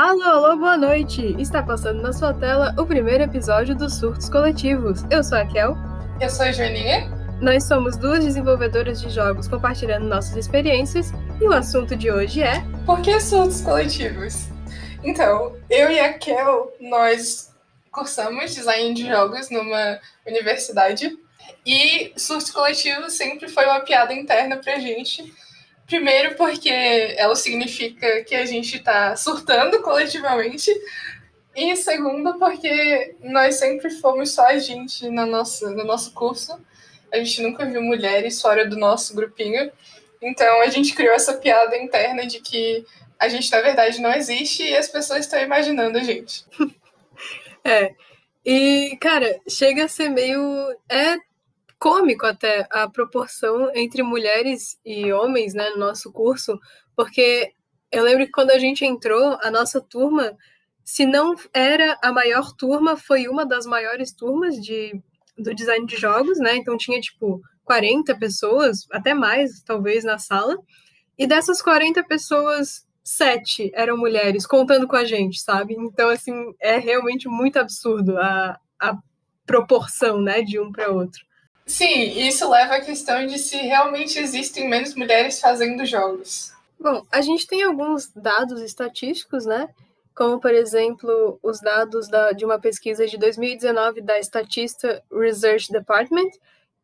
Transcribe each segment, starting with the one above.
Alô, alô, boa noite! Está passando na sua tela o primeiro episódio dos Surtos Coletivos. Eu sou a Kel. Eu sou a Joaninha. Nós somos duas desenvolvedoras de jogos compartilhando nossas experiências e o assunto de hoje é. Por que surtos coletivos? Então, eu e a Kel, nós cursamos design de jogos numa universidade e surtos coletivos sempre foi uma piada interna pra gente Primeiro, porque ela significa que a gente está surtando coletivamente. E segundo, porque nós sempre fomos só a gente na nossa, no nosso curso. A gente nunca viu mulheres fora do nosso grupinho. Então a gente criou essa piada interna de que a gente, na verdade, não existe e as pessoas estão imaginando a gente. É. E, cara, chega a ser meio. É cômico até a proporção entre mulheres e homens, né, no nosso curso, porque eu lembro que quando a gente entrou, a nossa turma, se não era a maior turma, foi uma das maiores turmas de, do design de jogos, né? Então tinha tipo 40 pessoas, até mais, talvez, na sala. E dessas 40 pessoas, sete eram mulheres, contando com a gente, sabe? Então, assim, é realmente muito absurdo a, a proporção, né, de um para outro. Sim, isso leva à questão de se realmente existem menos mulheres fazendo jogos. Bom, a gente tem alguns dados estatísticos, né? Como, por exemplo, os dados da, de uma pesquisa de 2019 da Statista Research Department,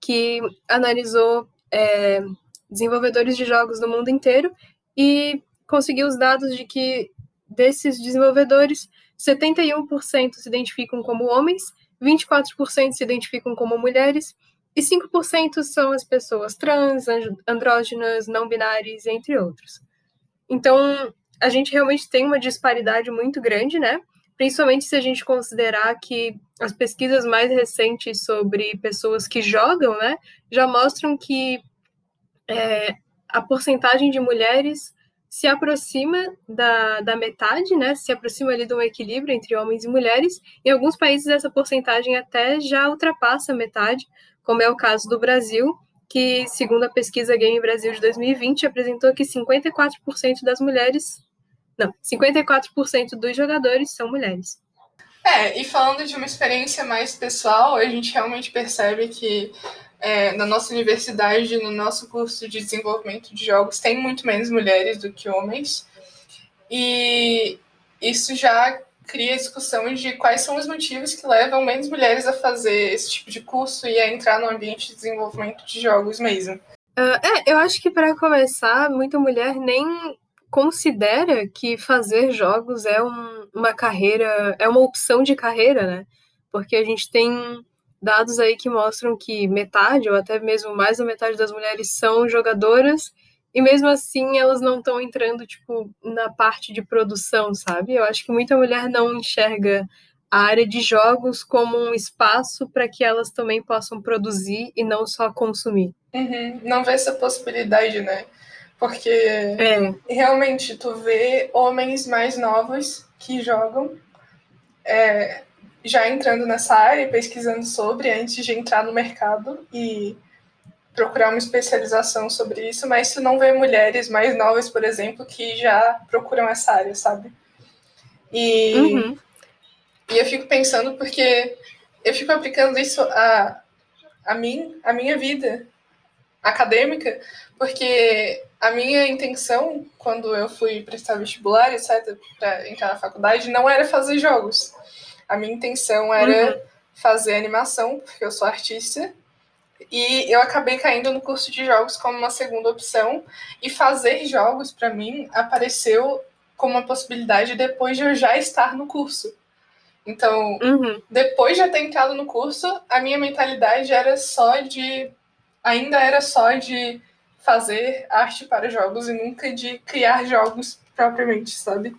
que analisou é, desenvolvedores de jogos do mundo inteiro e conseguiu os dados de que desses desenvolvedores, 71% se identificam como homens, 24% se identificam como mulheres e 5% são as pessoas trans, andrógenas, não binárias, entre outros. Então, a gente realmente tem uma disparidade muito grande, né? Principalmente se a gente considerar que as pesquisas mais recentes sobre pessoas que jogam, né, já mostram que é, a porcentagem de mulheres se aproxima da, da metade, né? Se aproxima ali de um equilíbrio entre homens e mulheres. Em alguns países essa porcentagem até já ultrapassa a metade, como é o caso do Brasil, que, segundo a pesquisa Game Brasil de 2020, apresentou que 54% das mulheres. Não, 54% dos jogadores são mulheres. É, e falando de uma experiência mais pessoal, a gente realmente percebe que é, na nossa universidade, no nosso curso de desenvolvimento de jogos, tem muito menos mulheres do que homens. E isso já cria discussões de quais são os motivos que levam menos mulheres a fazer esse tipo de curso e a entrar no ambiente de desenvolvimento de jogos mesmo. Uh, é, eu acho que para começar, muita mulher nem considera que fazer jogos é um, uma carreira, é uma opção de carreira, né? Porque a gente tem dados aí que mostram que metade, ou até mesmo mais da metade das mulheres são jogadoras e mesmo assim, elas não estão entrando, tipo, na parte de produção, sabe? Eu acho que muita mulher não enxerga a área de jogos como um espaço para que elas também possam produzir e não só consumir. Uhum. Não vê essa possibilidade, né? Porque é. realmente tu vê homens mais novos que jogam é, já entrando nessa área, pesquisando sobre antes de entrar no mercado e procurar uma especialização sobre isso, mas tu não vê mulheres mais novas, por exemplo, que já procuram essa área, sabe? E, uhum. e eu fico pensando porque eu fico aplicando isso a, a mim, a minha vida acadêmica, porque a minha intenção, quando eu fui prestar vestibular, etc., para entrar na faculdade, não era fazer jogos. A minha intenção era uhum. fazer animação, porque eu sou artista, e eu acabei caindo no curso de jogos como uma segunda opção. E fazer jogos, para mim, apareceu como uma possibilidade depois de eu já estar no curso. Então, uhum. depois de eu ter entrado no curso, a minha mentalidade era só de. Ainda era só de fazer arte para jogos e nunca de criar jogos propriamente, sabe?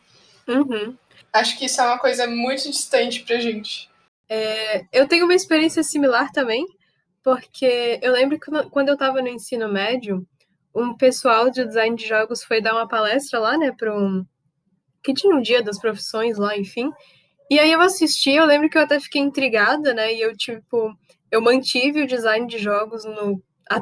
Uhum. Acho que isso é uma coisa muito distante pra gente. É, eu tenho uma experiência similar também porque eu lembro que quando eu estava no ensino médio, um pessoal de design de jogos foi dar uma palestra lá, né, para um que tinha um dia das profissões lá, enfim. E aí eu assisti, eu lembro que eu até fiquei intrigada, né? E eu tipo, eu mantive o design de jogos no a,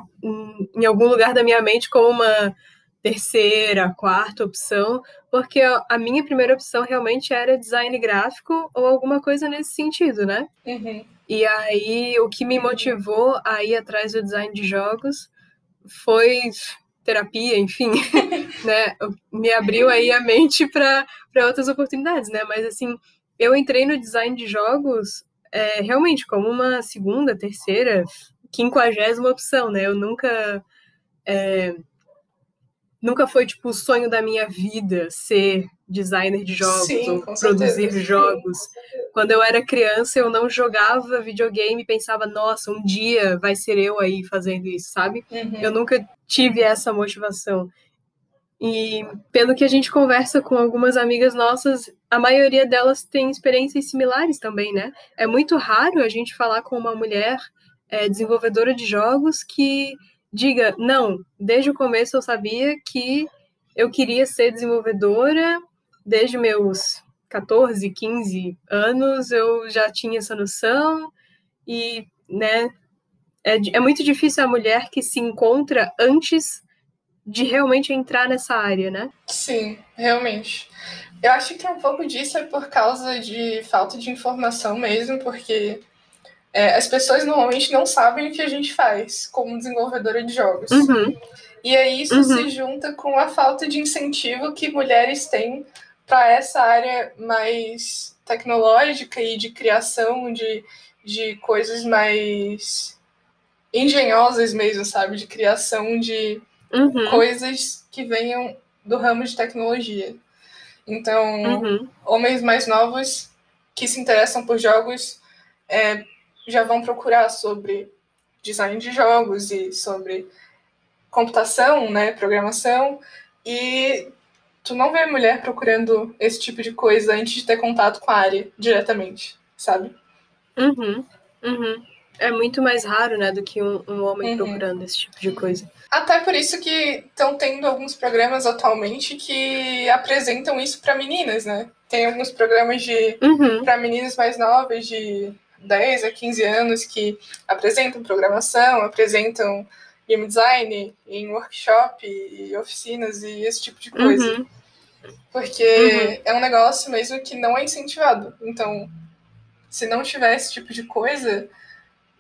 em algum lugar da minha mente como uma terceira, quarta opção, porque a minha primeira opção realmente era design gráfico ou alguma coisa nesse sentido, né? Uhum. E aí, o que me motivou a ir atrás do design de jogos foi terapia, enfim, né? Me abriu aí a mente para outras oportunidades, né? Mas, assim, eu entrei no design de jogos é, realmente como uma segunda, terceira, quinquagésima opção, né? Eu nunca. É, nunca foi, tipo, o sonho da minha vida ser designer de jogos Sim, ou produzir certeza. jogos. Quando eu era criança, eu não jogava videogame e pensava, nossa, um dia vai ser eu aí fazendo isso, sabe? Uhum. Eu nunca tive essa motivação. E pelo que a gente conversa com algumas amigas nossas, a maioria delas tem experiências similares também, né? É muito raro a gente falar com uma mulher é, desenvolvedora de jogos que diga, não, desde o começo eu sabia que eu queria ser desenvolvedora, desde meus 14, 15 anos eu já tinha essa noção e, né, é, é muito difícil a mulher que se encontra antes de realmente entrar nessa área, né? Sim, realmente. Eu acho que um pouco disso é por causa de falta de informação mesmo, porque é, as pessoas normalmente não sabem o que a gente faz como desenvolvedora de jogos. Uhum. E aí isso uhum. se junta com a falta de incentivo que mulheres têm para essa área mais tecnológica e de criação de, de coisas mais engenhosas mesmo, sabe? De criação de uhum. coisas que venham do ramo de tecnologia. Então, uhum. homens mais novos que se interessam por jogos é, já vão procurar sobre design de jogos e sobre computação, né, programação, e tu não vê mulher procurando esse tipo de coisa antes de ter contato com a área diretamente, sabe? Uhum, uhum. É muito mais raro, né, do que um, um homem uhum. procurando esse tipo de coisa. Até por isso que estão tendo alguns programas atualmente que apresentam isso para meninas, né? Tem alguns programas de uhum. para meninas mais novas de 10 a 15 anos que apresentam programação, apresentam game design em workshop e oficinas e esse tipo de coisa. Uhum. Porque uhum. é um negócio mesmo que não é incentivado. Então, se não tiver esse tipo de coisa,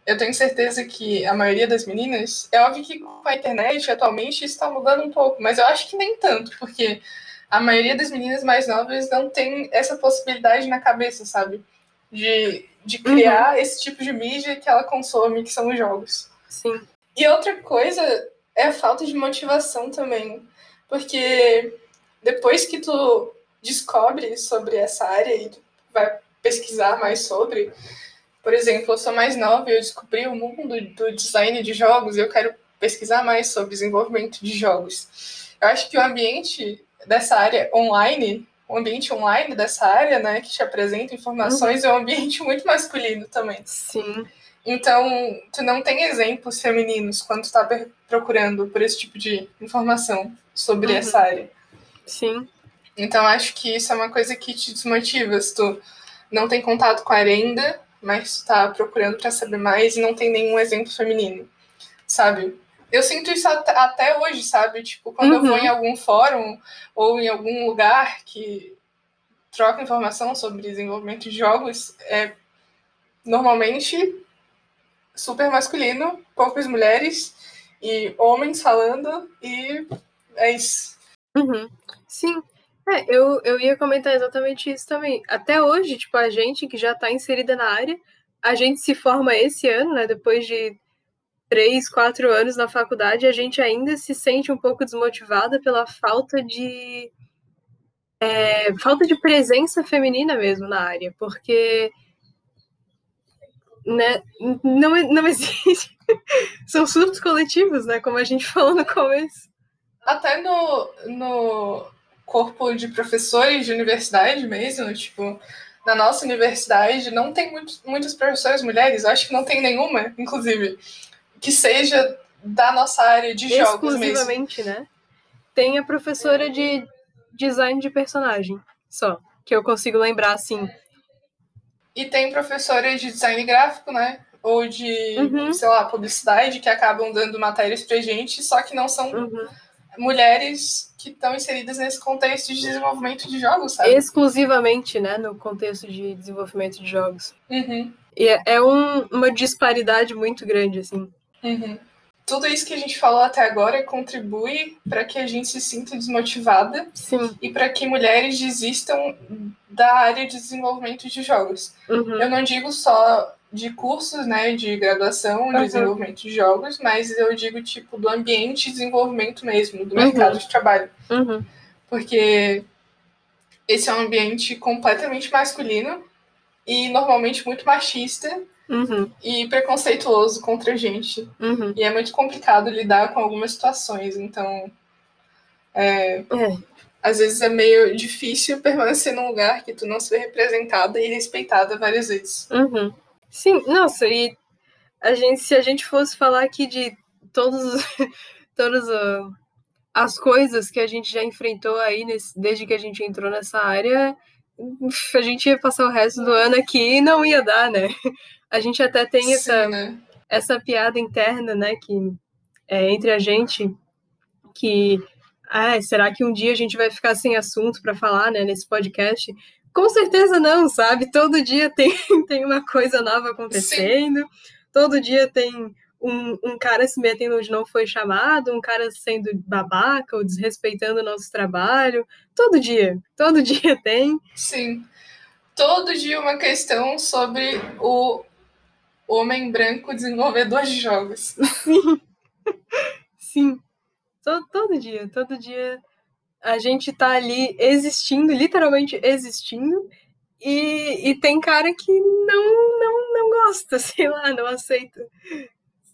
eu tenho certeza que a maioria das meninas. É óbvio que com a internet atualmente isso está mudando um pouco, mas eu acho que nem tanto, porque a maioria das meninas mais novas não tem essa possibilidade na cabeça, sabe? De, de criar uhum. esse tipo de mídia que ela consome, que são os jogos. Sim. E outra coisa é a falta de motivação também. Porque depois que tu descobre sobre essa área e vai pesquisar mais sobre, por exemplo, eu sou mais nova e eu descobri o mundo do design de jogos e eu quero pesquisar mais sobre desenvolvimento de jogos. Eu acho que o ambiente dessa área online, o ambiente online dessa área, né, que te apresenta informações, uhum. é um ambiente muito masculino também. Sim. Então, tu não tem exemplos femininos quando tu tá procurando por esse tipo de informação sobre uhum. essa área. Sim. Então, acho que isso é uma coisa que te desmotiva. Se tu não tem contato com a área ainda, mas está procurando para saber mais e não tem nenhum exemplo feminino, sabe? Eu sinto isso até hoje, sabe? Tipo, quando uhum. eu vou em algum fórum ou em algum lugar que troca informação sobre desenvolvimento de jogos, é normalmente super masculino, poucas mulheres e homens falando, e é isso. Uhum. Sim, é, eu, eu ia comentar exatamente isso também. Até hoje, tipo, a gente que já está inserida na área, a gente se forma esse ano, né? Depois de três, quatro anos na faculdade, a gente ainda se sente um pouco desmotivada pela falta de é, falta de presença feminina mesmo na área, porque né, não, não existe. São surtos coletivos, né? Como a gente falou no começo. Até no, no corpo de professores de universidade mesmo, tipo, na nossa universidade não tem muito, muitas professoras mulheres, acho que não tem nenhuma, inclusive, que seja da nossa área de jogos mesmo. Exclusivamente, né? Tem a professora de design de personagem, só, que eu consigo lembrar, assim. E tem professora de design gráfico, né? Ou de, uhum. sei lá, publicidade, que acabam dando matérias pra gente, só que não são... Uhum mulheres que estão inseridas nesse contexto de desenvolvimento de jogos, sabe? Exclusivamente, né, no contexto de desenvolvimento de jogos. Uhum. E é, é um, uma disparidade muito grande, assim. Uhum. Tudo isso que a gente falou até agora contribui para que a gente se sinta desmotivada Sim. e para que mulheres desistam da área de desenvolvimento de jogos. Uhum. Eu não digo só de cursos, né, de graduação de uhum. desenvolvimento de jogos, mas eu digo tipo do ambiente de desenvolvimento mesmo, do mercado uhum. de trabalho. Uhum. Porque esse é um ambiente completamente masculino e normalmente muito machista uhum. e preconceituoso contra a gente. Uhum. E é muito complicado lidar com algumas situações, então é, é. às vezes é meio difícil permanecer num lugar que tu não se vê representada e respeitada várias vezes. Uhum. Sim, nossa, e a gente, se a gente fosse falar aqui de todos, todas uh, as coisas que a gente já enfrentou aí nesse, desde que a gente entrou nessa área, a gente ia passar o resto do ano aqui e não ia dar, né? A gente até tem Sim, essa, né? essa piada interna, né, que é entre a gente, que ah, será que um dia a gente vai ficar sem assunto para falar, né, nesse podcast? Com certeza não, sabe? Todo dia tem, tem uma coisa nova acontecendo, Sim. todo dia tem um, um, cara se metendo onde não foi chamado, um cara sendo babaca ou desrespeitando o nosso trabalho. Todo dia, todo dia tem. Sim. Todo dia uma questão sobre o homem branco desenvolvedor de jogos. Sim. Sim. Todo, todo dia, todo dia a gente tá ali existindo, literalmente existindo, e, e tem cara que não, não, não gosta, sei lá, não aceita.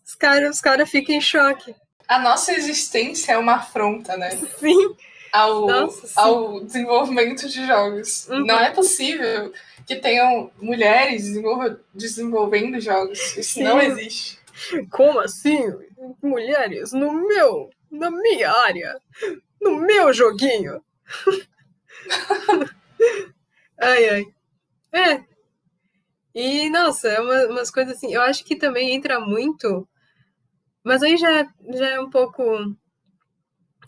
Os caras os cara ficam em choque. A nossa existência é uma afronta, né? Sim. Ao, Nossa, sim. ao desenvolvimento de jogos. Uhum. Não é possível que tenham mulheres desenvolve, desenvolvendo jogos. Isso Sim. não existe. Como assim? Mulheres no meu, na minha área, no meu joguinho. ai, ai. É. E, nossa, é uma, umas coisas assim. Eu acho que também entra muito. Mas aí já, já é um pouco.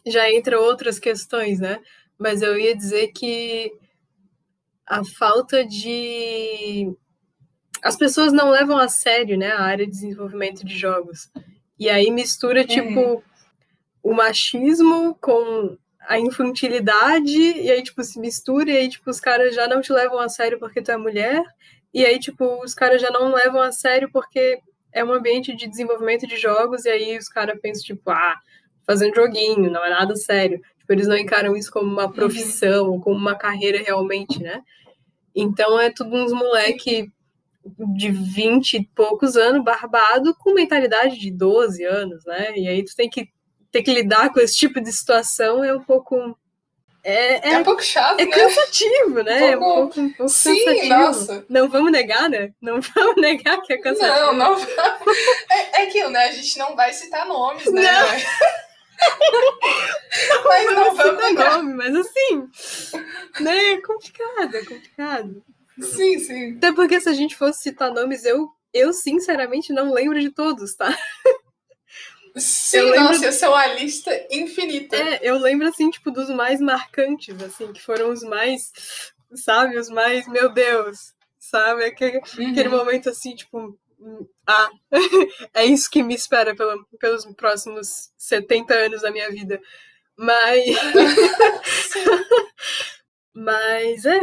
Já entra outras questões, né? Mas eu ia dizer que a falta de. As pessoas não levam a sério, né, a área de desenvolvimento de jogos. E aí mistura, tipo, o machismo com a infantilidade, e aí, tipo, se mistura, e aí, tipo, os caras já não te levam a sério porque tu é mulher, e aí, tipo, os caras já não levam a sério porque é um ambiente de desenvolvimento de jogos, e aí os caras pensam, tipo, ah, fazendo joguinho, não é nada sério. Tipo, eles não encaram isso como uma profissão, ou como uma carreira realmente, né? Então é tudo uns moleque de 20 e poucos anos, barbado, com mentalidade de 12 anos, né? E aí tu tem que ter que lidar com esse tipo de situação é um pouco. É, é, é um pouco chato, é né? cansativo, né? Um pouco... É um pouco, um pouco Sim, cansativo. nossa. Não vamos negar, né? Não vamos negar que é cansativo. Não, não. É, é aquilo, né? A gente não vai citar nomes, né? Não. Mas não, não vamos negar. nome, mas assim, né? É complicado, é complicado. Sim, sim. Até porque se a gente fosse citar nomes, eu, eu sinceramente não lembro de todos, tá? Sim, Eu lembro- nossa, essa é uma lista infinita. É, eu lembro, assim, tipo, dos mais marcantes, assim, que foram os mais, sabe, os mais, meu Deus, sabe? Aquele, Uhum. aquele momento, assim, tipo, ah, é isso que me espera pelo- pelos próximos 70 anos da minha vida. Mas, mas é,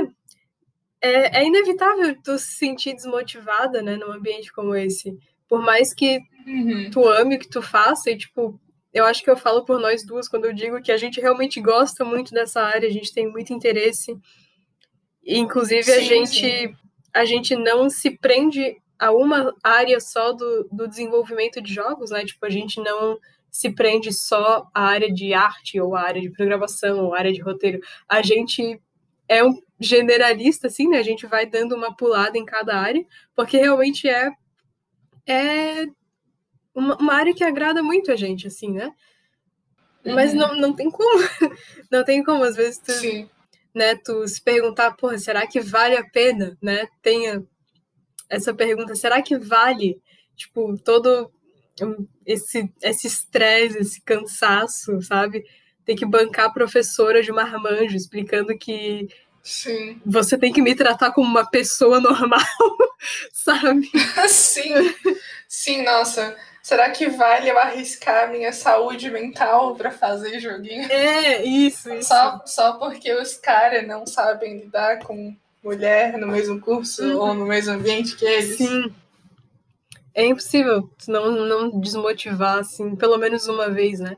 é, é inevitável tu se sentir desmotivada, né, num ambiente como esse. Por mais que Uhum. tu ame o que tu faça e, tipo, eu acho que eu falo por nós duas quando eu digo que a gente realmente gosta muito dessa área, a gente tem muito interesse. E, inclusive, a Sim, gente sim. a gente não se prende a uma área só do, do desenvolvimento de jogos, né? Tipo, a gente não se prende só à área de arte ou à área de programação ou à área de roteiro. A gente é um generalista, assim, né? A gente vai dando uma pulada em cada área, porque realmente é, é uma, uma área que agrada muito a gente, assim, né? Mas Uhum. não, não tem como. Não tem como, às vezes, tu, Sim. né, tu se perguntar, porra, será que vale a pena, né? Tenha essa pergunta, será que vale, tipo, todo esse esse estresse, esse cansaço, sabe? ter que bancar a professora de marmanjo, explicando que Sim. você tem que me tratar como uma pessoa normal, sabe? Sim, sim, nossa. Será que vale eu arriscar minha saúde mental para fazer joguinho? É, isso, isso. Só, só porque os caras não sabem lidar com mulher no mesmo curso uhum. ou no mesmo ambiente que eles. Sim. É impossível não, não desmotivar, assim, pelo menos uma vez, né?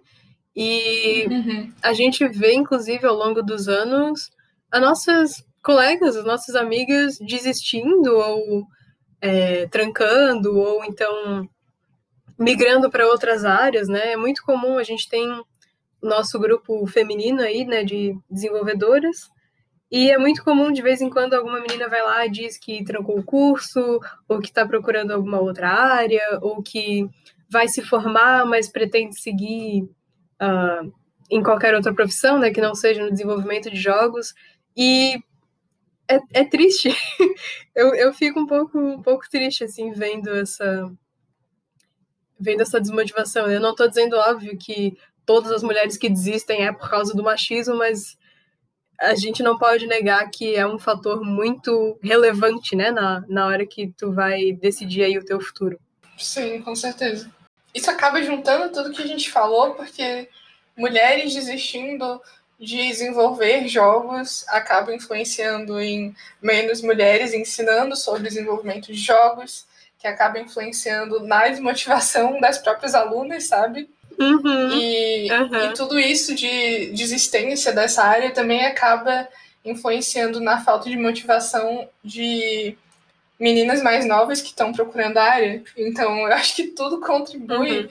E uhum. a gente vê, inclusive, ao longo dos anos, as nossas colegas, as nossas amigas desistindo ou é, trancando, ou então migrando para outras áreas, né? É muito comum, a gente tem nosso grupo feminino aí, né, de desenvolvedoras, e é muito comum, de vez em quando, alguma menina vai lá e diz que trancou o curso, ou que está procurando alguma outra área, ou que vai se formar, mas pretende seguir uh, em qualquer outra profissão, né, que não seja no desenvolvimento de jogos. E é, é triste. eu, eu fico um pouco, um pouco triste, assim, vendo essa, vendo essa desmotivação. Eu não estou dizendo, óbvio, que todas as mulheres que desistem é por causa do machismo, mas a gente não pode negar que é um fator muito relevante, né, na, na hora que tu vai decidir aí o teu futuro. Sim, com certeza. Isso acaba juntando tudo que a gente falou, porque mulheres desistindo de desenvolver jogos acaba influenciando em menos mulheres ensinando sobre desenvolvimento de jogos, que acaba influenciando na desmotivação das próprias alunas, sabe? Uhum, e, uhum. e tudo isso de desistência dessa área também acaba influenciando na falta de motivação de meninas mais novas que estão procurando a área. Então, eu acho que tudo contribui uhum.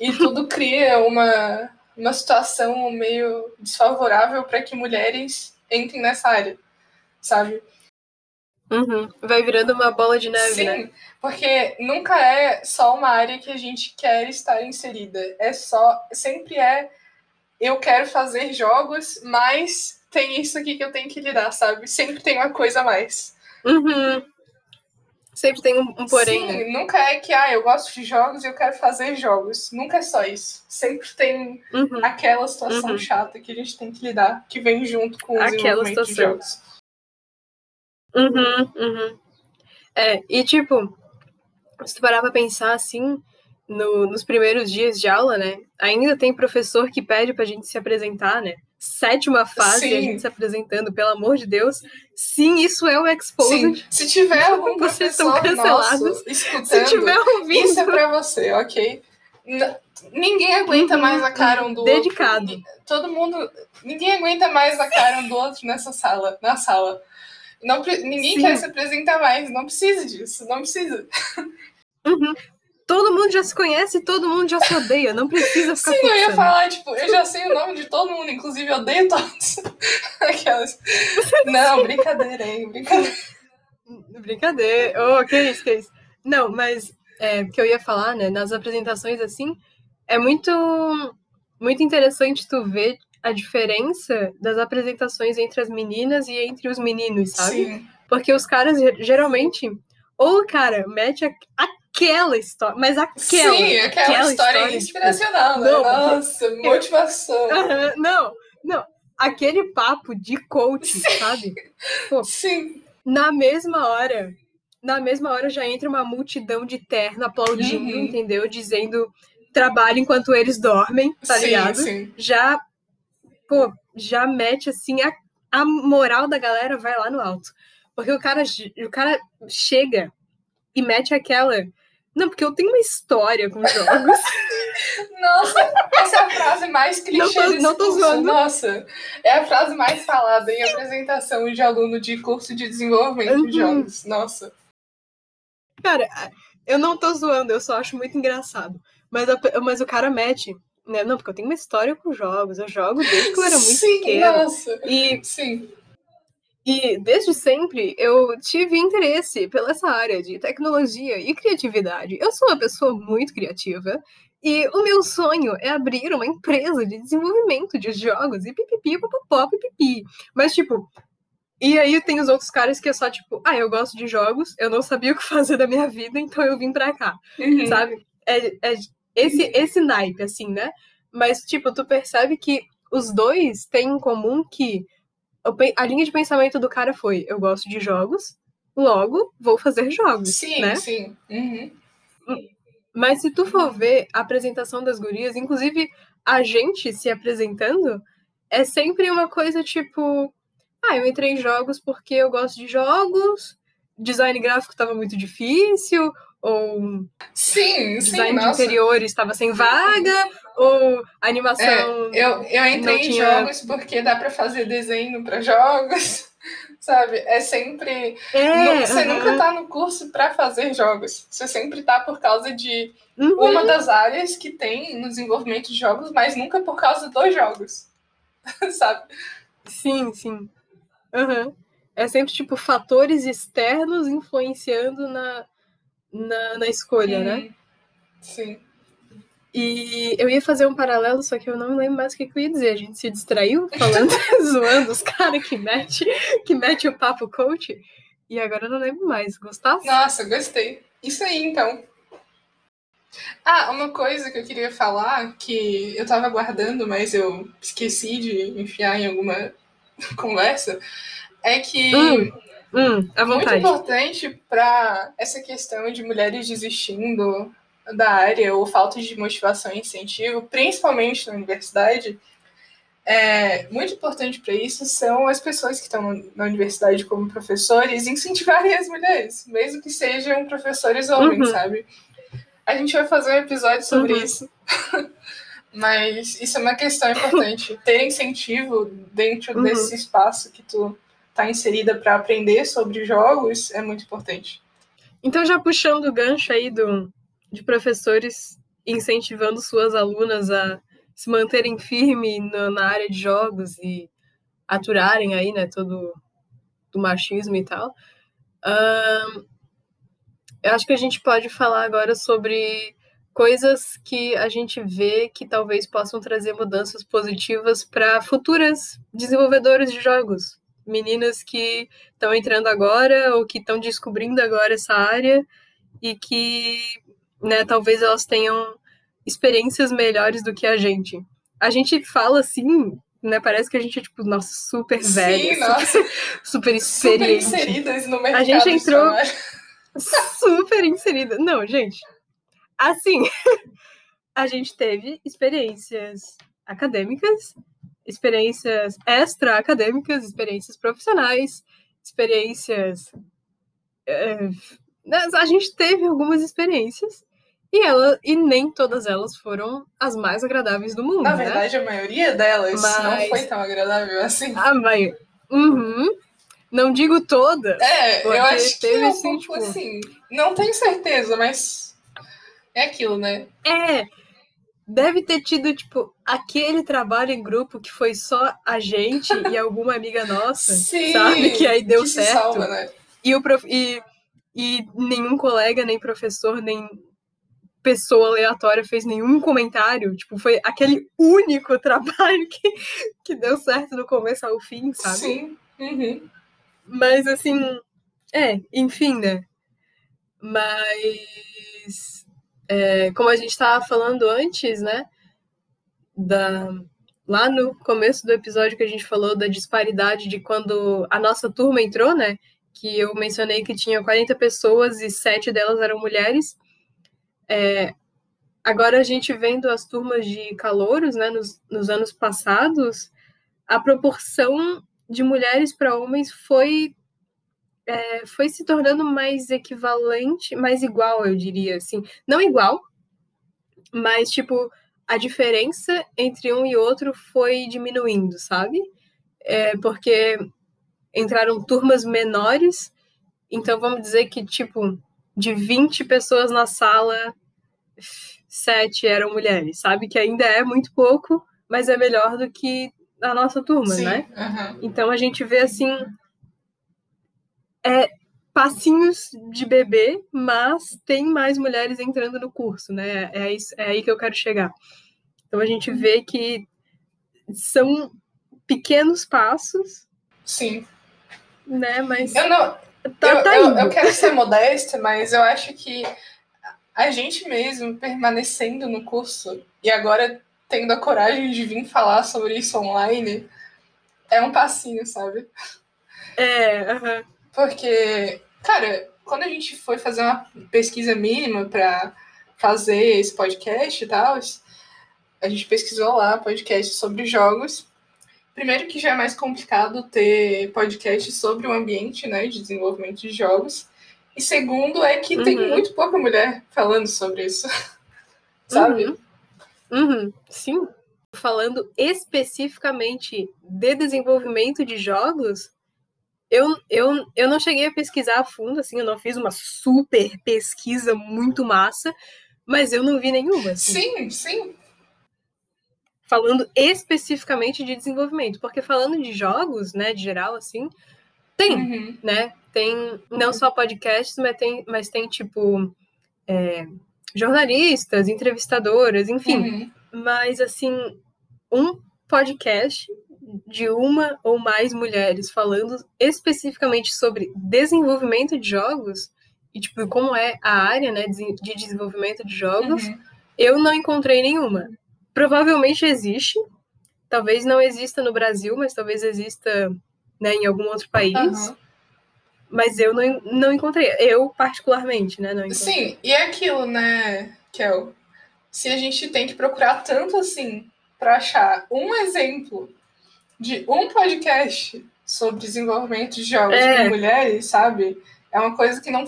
e tudo cria uma, uma situação meio desfavorável para que mulheres entrem nessa área, sabe? Uhum. Vai virando uma bola de neve, Sim, né? porque nunca é só uma área que a gente quer estar inserida. É só, sempre é eu quero fazer jogos, mas tem isso aqui que eu tenho que lidar, sabe? Sempre tem uma coisa a mais. Uhum. Sempre tem um, um porém. Sim, né? nunca é que ah, eu gosto de jogos e eu quero fazer jogos. Nunca é só isso. Sempre tem uhum. aquela situação uhum. chata que a gente tem que lidar, que vem junto com o aquela situação. de jogos. Uhum, uhum. É, e tipo, se tu parar pra pensar assim, no, nos primeiros dias de aula, né? Ainda tem professor que pede pra gente se apresentar, né? Sétima fase, Sim. a gente se apresentando, pelo amor de Deus. Sim, isso é o Exposed. Sim. Se tiver algum Vocês professor cancelados. Nosso escutando, se tiver ouvindo. Isso é pra você, ok? N ninguém aguenta uhum, mais a cara um do dedicado. outro. Todo mundo. Ninguém aguenta mais a cara um do outro nessa sala, na sala. Não, ninguém Sim. quer se apresentar mais, não precisa disso, não precisa. Uhum. Todo mundo já se conhece, todo mundo já se odeia, não precisa ficar Sim, fixando. eu ia falar, tipo, eu já sei o nome de todo mundo, inclusive eu odeio todos. Aquelas. Não, brincadeira, hein? Brincadeira. Brincadeira. Oh, que isso, que isso. Não, mas é, que eu ia falar, né, nas apresentações assim, é muito muito interessante tu ver a diferença das apresentações entre as meninas e entre os meninos, sabe? Sim. Porque os caras geralmente, ou o cara mete a, aquela história, mas aquela. Sim, aquela, aquela história, história inspiracional, tipo, né? Não, Nossa, motivação. não, não. Aquele papo de coach, Sim. sabe? Pô, Sim. Na mesma hora, na mesma hora já entra uma multidão de terno aplaudindo, uhum. entendeu? Dizendo trabalho enquanto eles dormem, tá sim, ligado? Sim. Já pô, já mete assim a, a moral da galera vai lá no alto. Porque o cara, o cara chega e mete aquela. Não, porque eu tenho uma história com jogos. Nossa, essa é a frase mais clichê não tô, desse não tô. Zoando. Nossa, é a frase mais falada em apresentação de aluno de curso de desenvolvimento uhum. de jogos. Nossa. Cara, eu não tô zoando, eu só acho muito engraçado. Mas, a, mas o cara mete né? Não, porque eu tenho uma história com jogos. Eu jogo desde que eu era muito Sim, pequena. Nossa. E, Sim. E desde sempre eu tive interesse pela essa área de tecnologia e criatividade. Eu sou uma pessoa muito criativa e o meu sonho é abrir uma empresa de desenvolvimento de jogos e pipipi, popopó, pipipi. Mas, tipo, e aí tem os outros caras que é só tipo, ah, eu gosto de jogos, eu não sabia o que fazer da minha vida, então eu vim pra cá, uhum. sabe? É, é esse, esse naipe, assim, né? Mas, tipo, tu percebe que os dois têm em comum que a linha de pensamento do cara foi: eu gosto de jogos, logo vou fazer jogos. Sim, né? sim. Uhum. Mas se tu for ver a apresentação das gurias, inclusive a gente se apresentando, é sempre uma coisa tipo: ah, eu entrei em jogos porque eu gosto de jogos, design gráfico estava muito difícil, ou sim, design sim, de nossa. interiores estava sem vaga, ou animação. É, eu, eu entrei em jogos porque dá para fazer desenho para jogos. Sabe? É sempre. É, você nunca tá no curso para fazer jogos. Você sempre tá por causa de uhum. uma das áreas que tem no desenvolvimento de jogos, mas nunca por causa dos jogos. Sabe? Sim, sim. Uhum. É sempre, tipo, fatores externos influenciando na, na, na escolha, né? Sim. E eu ia fazer um paralelo, só que eu não lembro mais o que, que eu ia dizer. A gente se distraiu falando, zoando os caras que mete, que mete o papo coach. E agora eu não lembro mais. Gostasse? Nossa, gostei. Isso aí, então. Ah, uma coisa que eu queria falar, que eu tava guardando, mas eu esqueci de enfiar em alguma conversa, é que hum, hum, muito importante para essa questão de mulheres desistindo da área ou falta de motivação e incentivo, principalmente na universidade, é muito importante para isso são as pessoas que estão na universidade como professores incentivarem as mulheres, mesmo que sejam professores homens, uhum. sabe? A gente vai fazer um episódio sobre uhum. isso. Mas isso é uma questão importante. Ter incentivo dentro uhum. desse espaço que tu tá inserida para aprender sobre jogos é muito importante. Então, já puxando o gancho aí do, de professores incentivando suas alunas a se manterem firmes na área de jogos e aturarem aí, né, todo o machismo e tal. Um, eu acho que a gente pode falar agora sobre coisas que a gente vê que talvez possam trazer mudanças positivas para futuras desenvolvedoras de jogos. Meninas que estão entrando agora ou que estão descobrindo agora essa área e que né, talvez elas tenham experiências melhores do que a gente. A gente fala assim, né, parece que a gente é, tipo, nossa, super velha, Sim, nossa. Super, super experiente. Super inseridas no mercado. A gente entrou super inserida. Não, gente, assim, a gente teve experiências acadêmicas, experiências extra-acadêmicas, experiências profissionais, experiências. É, a gente teve algumas experiências e, ela, e nem todas elas foram as mais agradáveis do mundo. Na né? verdade, a maioria delas Mas... não foi tão agradável assim. A maioria. Uhum. Não digo todas. É, eu acho que é um assim, pouco tipo... assim. Não tenho certeza, mas é aquilo, né? É. Deve ter tido, tipo, aquele trabalho em grupo que foi só a gente e alguma amiga nossa, Sim, sabe? Que aí deu que certo. Salva, né? E, o prof... e, e nenhum colega, nem professor, nem pessoa aleatória fez nenhum comentário. Tipo, foi aquele único trabalho que, que deu certo do começo ao fim, sabe? Sim. Uhum. Mas, assim, é, enfim, né? Mas, é, como a gente estava falando antes, né? Da, lá no começo do episódio que a gente falou da disparidade de quando a nossa turma entrou, né? Que eu mencionei que tinha 40 pessoas e sete delas eram mulheres. É, agora a gente vendo as turmas de calouros, né, nos, nos anos passados, a proporção de mulheres para homens foi é, foi se tornando mais equivalente, mais igual, eu diria assim, não igual, mas tipo a diferença entre um e outro foi diminuindo, sabe? É, porque entraram turmas menores, então vamos dizer que tipo de 20 pessoas na sala, sete eram mulheres, sabe? Que ainda é muito pouco, mas é melhor do que a nossa turma, Sim, né? Uhum. Então a gente vê assim é, passinhos de bebê, mas tem mais mulheres entrando no curso, né? É, isso, é aí que eu quero chegar. Então a gente vê que são pequenos passos. Sim. Né? Mas. Eu não. Tá, eu, tá eu, eu, quero ser modesta, mas eu acho que a gente mesmo permanecendo no curso e agora tendo a coragem de vir falar sobre isso online, é um passinho, sabe? É, uhum. Porque, cara, quando a gente foi fazer uma pesquisa mínima para fazer esse podcast e tal, a gente pesquisou lá podcast sobre jogos. Primeiro que já é mais complicado ter podcast sobre o ambiente né, de desenvolvimento de jogos. E segundo é que uhum. tem muito pouca mulher falando sobre isso. Sabe? Uhum. Uhum. Sim. Falando especificamente de desenvolvimento de jogos, eu, eu, eu não cheguei a pesquisar a fundo, assim, eu não fiz uma super pesquisa muito massa, mas eu não vi nenhuma. Assim. Sim, sim. Falando especificamente de desenvolvimento, porque falando de jogos, né, de geral, assim, tem, uhum. né? Tem não só podcasts, mas tem, mas tem tipo, é, jornalistas, entrevistadoras, enfim. Uhum. Mas, assim, um podcast de uma ou mais mulheres falando especificamente sobre desenvolvimento de jogos e tipo como é a área né, de desenvolvimento de jogos, uhum. eu não encontrei nenhuma. Provavelmente existe, talvez não exista no Brasil, mas talvez exista né, em algum outro país. Uhum. Mas eu não, não encontrei. Eu, particularmente, né? Não encontrei. Sim, e é aquilo, né, Kel? Se a gente tem que procurar tanto assim para achar um exemplo de um podcast sobre desenvolvimento de jogos é. com mulheres, sabe? É uma coisa que não.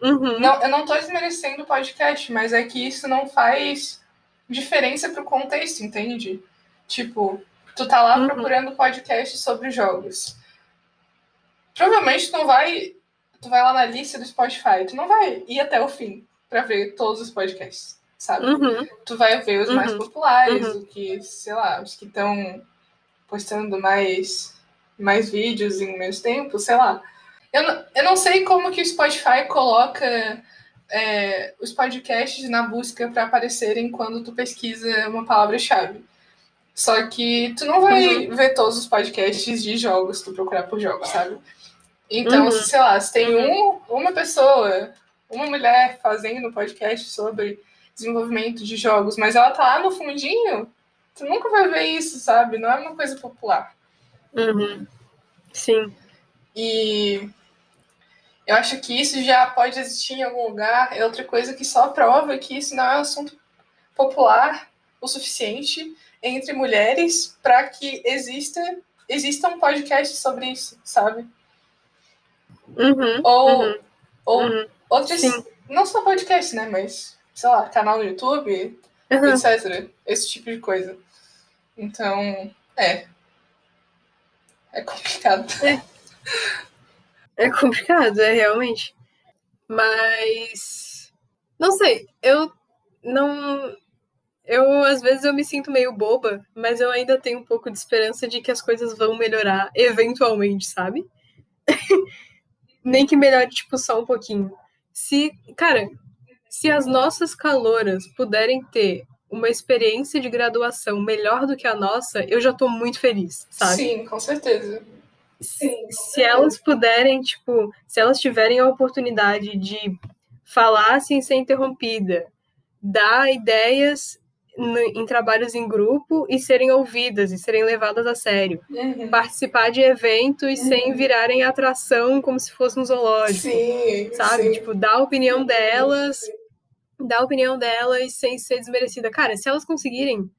Uhum. não eu não estou desmerecendo o podcast, mas é que isso não faz diferença pro contexto, entende? Tipo, tu tá lá uhum. procurando podcast sobre jogos. Provavelmente tu não vai. Tu vai lá na lista do Spotify, tu não vai ir até o fim para ver todos os podcasts, sabe? Uhum. Tu vai ver os mais uhum. populares, uhum. o que, sei lá, os que estão postando mais, mais vídeos em menos tempo, sei lá. Eu não, eu não sei como que o Spotify coloca é, os podcasts na busca para aparecerem quando tu pesquisa uma palavra-chave. Só que tu não vai uhum. ver todos os podcasts de jogos, tu procurar por jogos, sabe? Então, uhum. sei lá, se tem um, uma pessoa, uma mulher fazendo um podcast sobre desenvolvimento de jogos, mas ela tá lá no fundinho, tu nunca vai ver isso, sabe? Não é uma coisa popular. Uhum. Sim. E eu acho que isso já pode existir em algum lugar. É outra coisa que só prova que isso não é um assunto popular o suficiente entre mulheres para que exista, exista um podcast sobre isso, sabe? Uhum, ou uhum, ou uhum, outros. Sim. Não só podcast, né? Mas, sei lá, canal no YouTube, uhum. etc. Esse tipo de coisa. Então, é. É complicado. É. É complicado, é realmente. Mas. Não sei, eu não. Eu, às vezes, eu me sinto meio boba, mas eu ainda tenho um pouco de esperança de que as coisas vão melhorar eventualmente, sabe? Nem que melhore, tipo, só um pouquinho. Se, cara, se as nossas caloras puderem ter uma experiência de graduação melhor do que a nossa, eu já tô muito feliz, sabe? Sim, com certeza. Sim, se elas puderem, tipo, se elas tiverem a oportunidade de falar sem ser interrompida, dar ideias em trabalhos em grupo e serem ouvidas e serem levadas a sério. Uhum. Participar de eventos uhum. sem virarem atração como se fosse um zoológico. Sim, sabe? Sim. Tipo, dar a opinião delas dar a opinião delas sem ser desmerecida. Cara, se elas conseguirem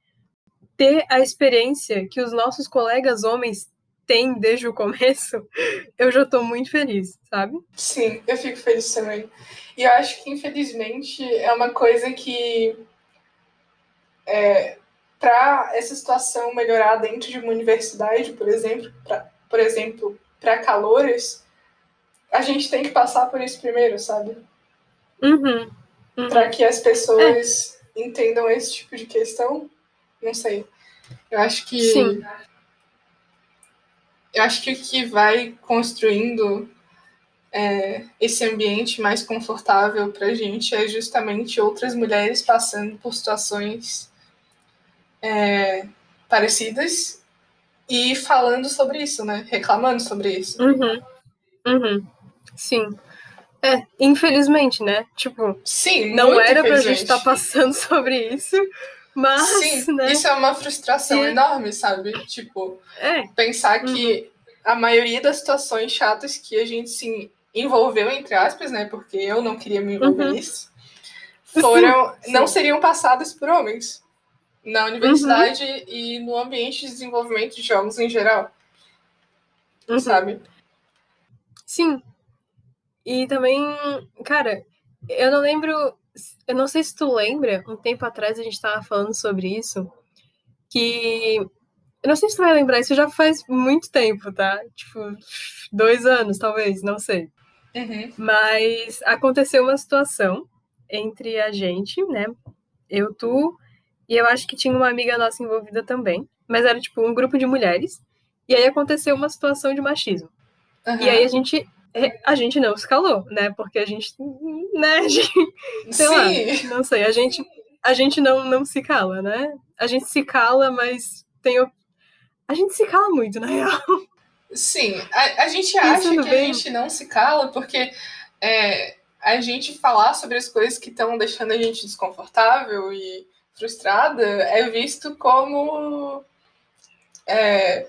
ter a experiência que os nossos colegas homens têm desde o começo, eu já tô muito feliz, sabe? Sim, eu fico feliz também. E eu acho que, infelizmente, é uma coisa que. É, para essa situação melhorar dentro de uma universidade, por exemplo, pra, por exemplo, para calores, a gente tem que passar por isso primeiro, sabe? Uhum uhum. para que as pessoas é. entendam esse tipo de questão. Não sei. Eu acho que. Sim. Eu acho que o que vai construindo é, esse ambiente mais confortável para a gente é justamente outras mulheres passando por situações é, parecidas e falando sobre isso, né? Reclamando sobre isso. Uhum. Uhum. Sim. É, infelizmente, né? Tipo, Sim, não era pra gente estar tá passando sobre isso, Mas, Sim, né? isso é uma frustração enorme, sabe? Tipo, é. pensar que uhum. a maioria das situações chatas que a gente se envolveu, entre aspas, né? Porque eu não queria me envolver uhum. nisso, foram, sim, não seriam passadas por homens na universidade uhum. e no ambiente de desenvolvimento de jogos em geral. Uhum. Sabe? Sim. E também, cara, eu não lembro. Eu não sei se tu lembra, um tempo atrás a gente tava falando sobre isso. Que. Eu não sei se tu vai lembrar, isso já faz muito tempo, tá? Tipo, dois anos, talvez, não sei. Uhum. Mas aconteceu uma situação entre a gente, né? Eu, tu, e eu acho que tinha uma amiga nossa envolvida também. Mas era tipo um grupo de mulheres. E aí aconteceu uma situação de machismo. Uhum. E aí a gente a gente não escalou, né? Porque a gente, né? A gente, sei Sim. lá, não sei, a gente, a gente não, não se cala, né? A gente se cala, mas tem. A gente se cala muito, na real. Sim, a, a gente acha que bem. a gente não se cala porque é, a gente falar sobre as coisas que estão deixando a gente desconfortável e frustrada é visto como. É,